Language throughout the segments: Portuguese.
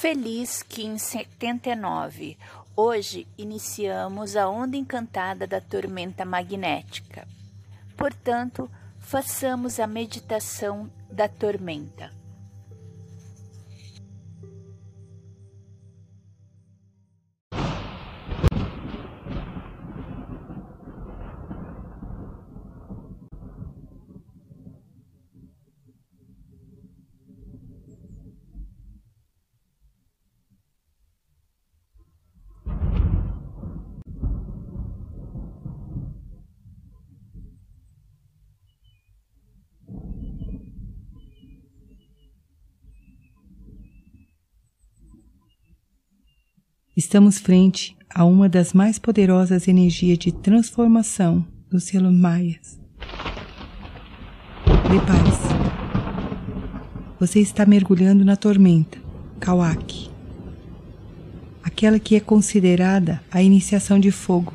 feliz que em 79, hoje iniciamos a onda encantada da tormenta magnética. Portanto, façamos a meditação da tormenta. Estamos frente a uma das mais poderosas energias de transformação dos selos maias. Prepare-se. Você está mergulhando na tormenta, Kawak. Aquela que é considerada a iniciação de fogo,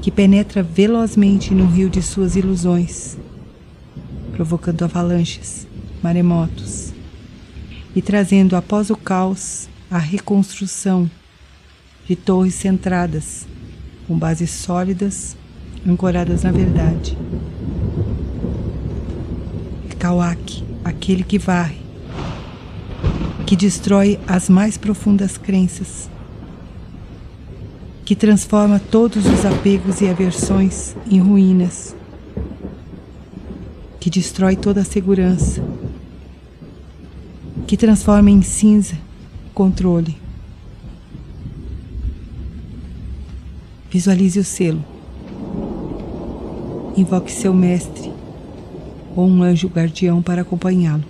que penetra velozmente no rio de suas ilusões, provocando avalanches, maremotos e trazendo após o caos a reconstrução de torres centradas, com bases sólidas, ancoradas na verdade. Kawak, aquele que varre, que destrói as mais profundas crenças, que transforma todos os apegos e aversões em ruínas, que destrói toda a segurança, que transforma em cinza controle. Visualize o selo. Invoque seu mestre ou um anjo guardião para acompanhá-lo.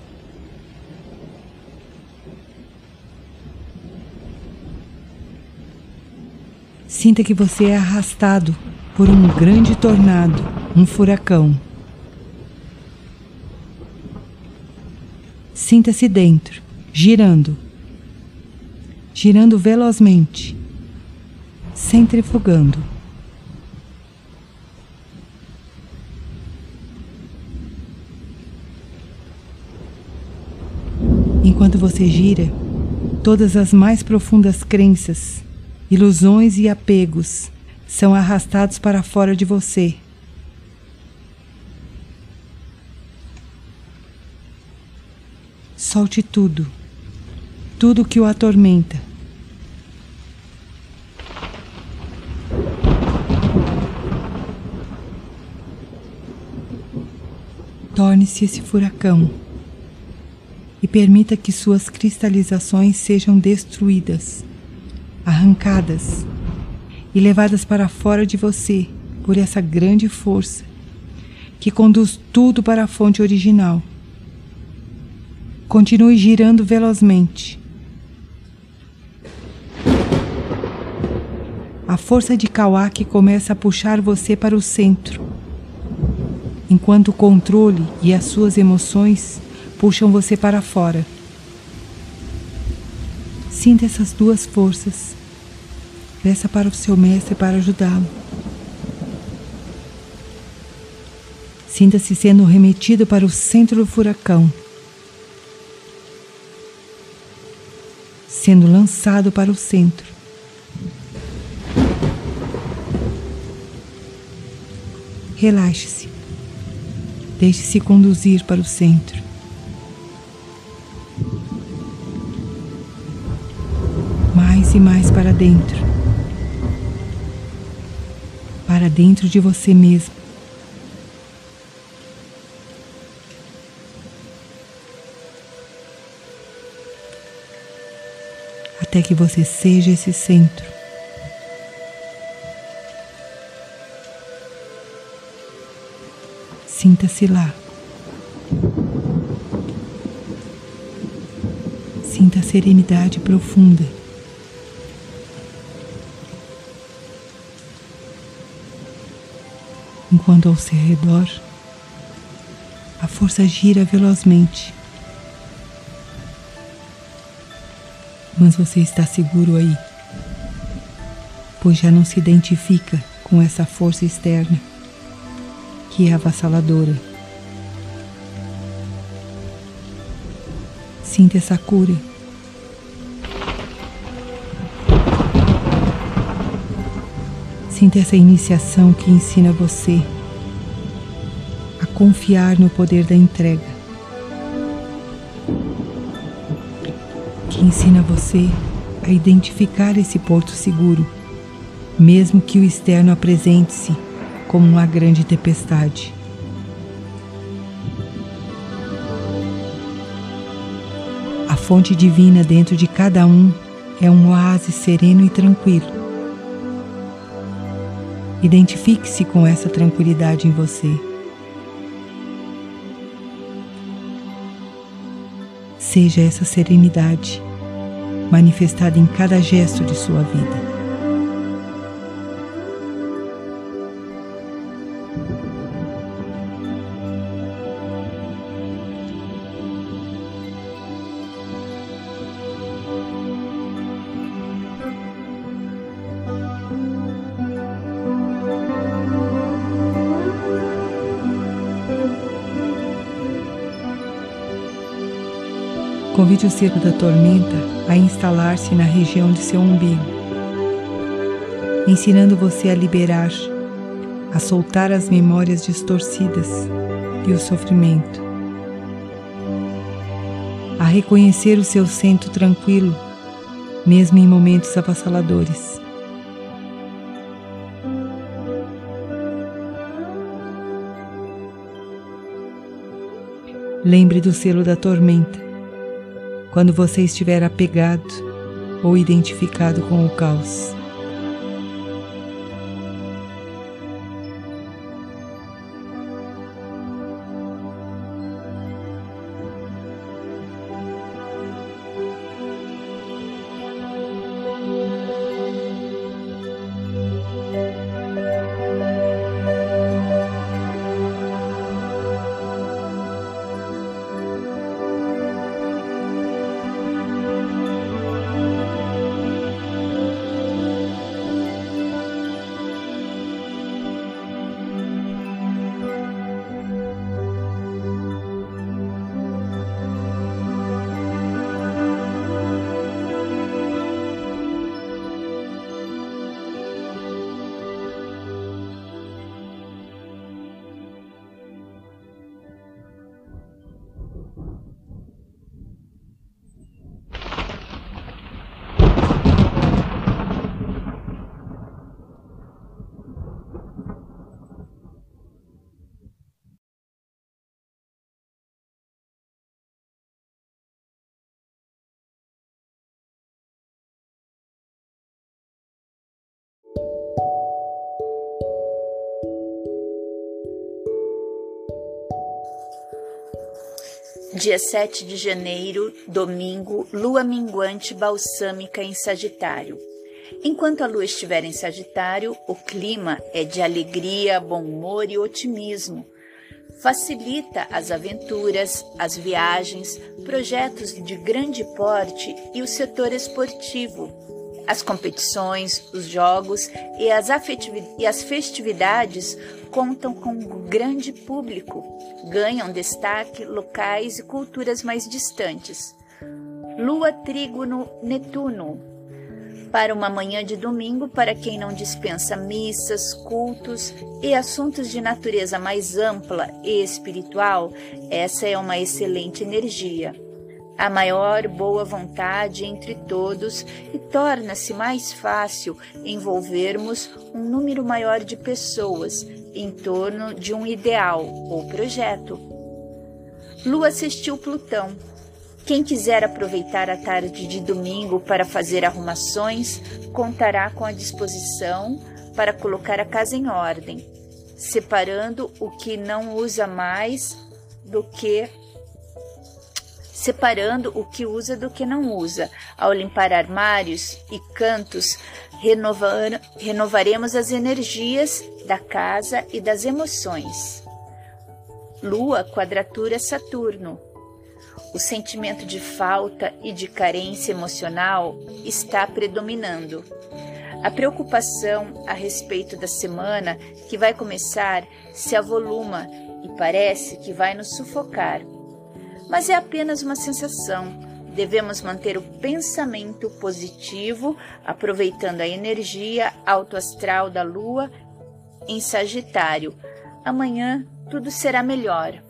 Sinta que você é arrastado por um grande tornado, um furacão. Sinta-se dentro, girando girando velozmente, centrifugando. Enquanto você gira, todas as mais profundas crenças, ilusões e apegos são arrastados para fora de você. Solte tudo tudo que o atormenta. Torne-se esse furacão e permita que suas cristalizações sejam destruídas, arrancadas e levadas para fora de você por essa grande força que conduz tudo para a fonte original. Continue girando velozmente a força de Kawak começa a puxar você para o centro, enquanto o controle e as suas emoções puxam você para fora. Sinta essas duas forças. Peça para o seu mestre para ajudá-lo. Sinta-se sendo remetido para o centro do furacão, sendo lançado para o centro. Relaxe-se. Deixe-se conduzir para o centro. Mais e mais para dentro. Para dentro de você mesmo. Até que você seja esse centro. Sinta-se lá. Sinta a serenidade profunda. Enquanto ao seu redor a força gira velozmente. Mas você está seguro aí, pois já não se identifica com essa força externa que é avassaladora. Sinta essa cura. Sinta essa iniciação que ensina você a confiar no poder da entrega. Que ensina você a identificar esse porto seguro, mesmo que o externo apresente-se como uma grande tempestade. A fonte divina dentro de cada um é um oásis sereno e tranquilo Identifique-se com essa tranquilidade em você. Seja essa serenidade manifestada em cada gesto de sua vida. Convide o circo da tormenta a instalar-se na região de seu umbigo, ensinando você a liberar, a soltar as memórias distorcidas e o sofrimento, a reconhecer o seu centro tranquilo, mesmo em momentos avassaladores. Lembre do selo da tormenta quando você estiver apegado ou identificado com o caos. Dia 7 de janeiro, domingo, lua minguante balsâmica em Sagitário. Enquanto a lua estiver em Sagitário, o clima é de alegria, bom humor e otimismo. Facilita as aventuras, as viagens, projetos de grande porte e o setor esportivo, as competições, os jogos e as, e as festividades contam com um grande público, ganham destaque locais e culturas mais distantes. Lua Trígono Netuno. Para uma manhã de domingo, para quem não dispensa missas, cultos e assuntos de natureza mais ampla e espiritual, essa é uma excelente energia a maior boa vontade entre todos e torna-se mais fácil envolvermos um número maior de pessoas em torno de um ideal ou projeto. Lua assistiu Plutão. Quem quiser aproveitar a tarde de domingo para fazer arrumações, contará com a disposição para colocar a casa em ordem, separando o que não usa mais do que separando o que usa do que não usa. Ao limpar armários e cantos, renovar, renovaremos as energias da casa e das emoções. Lua, quadratura Saturno. O sentimento de falta e de carência emocional está predominando. A preocupação a respeito da semana que vai começar se avoluma e parece que vai nos sufocar mas é apenas uma sensação. Devemos manter o pensamento positivo, aproveitando a energia autoastral da lua em Sagitário. Amanhã tudo será melhor.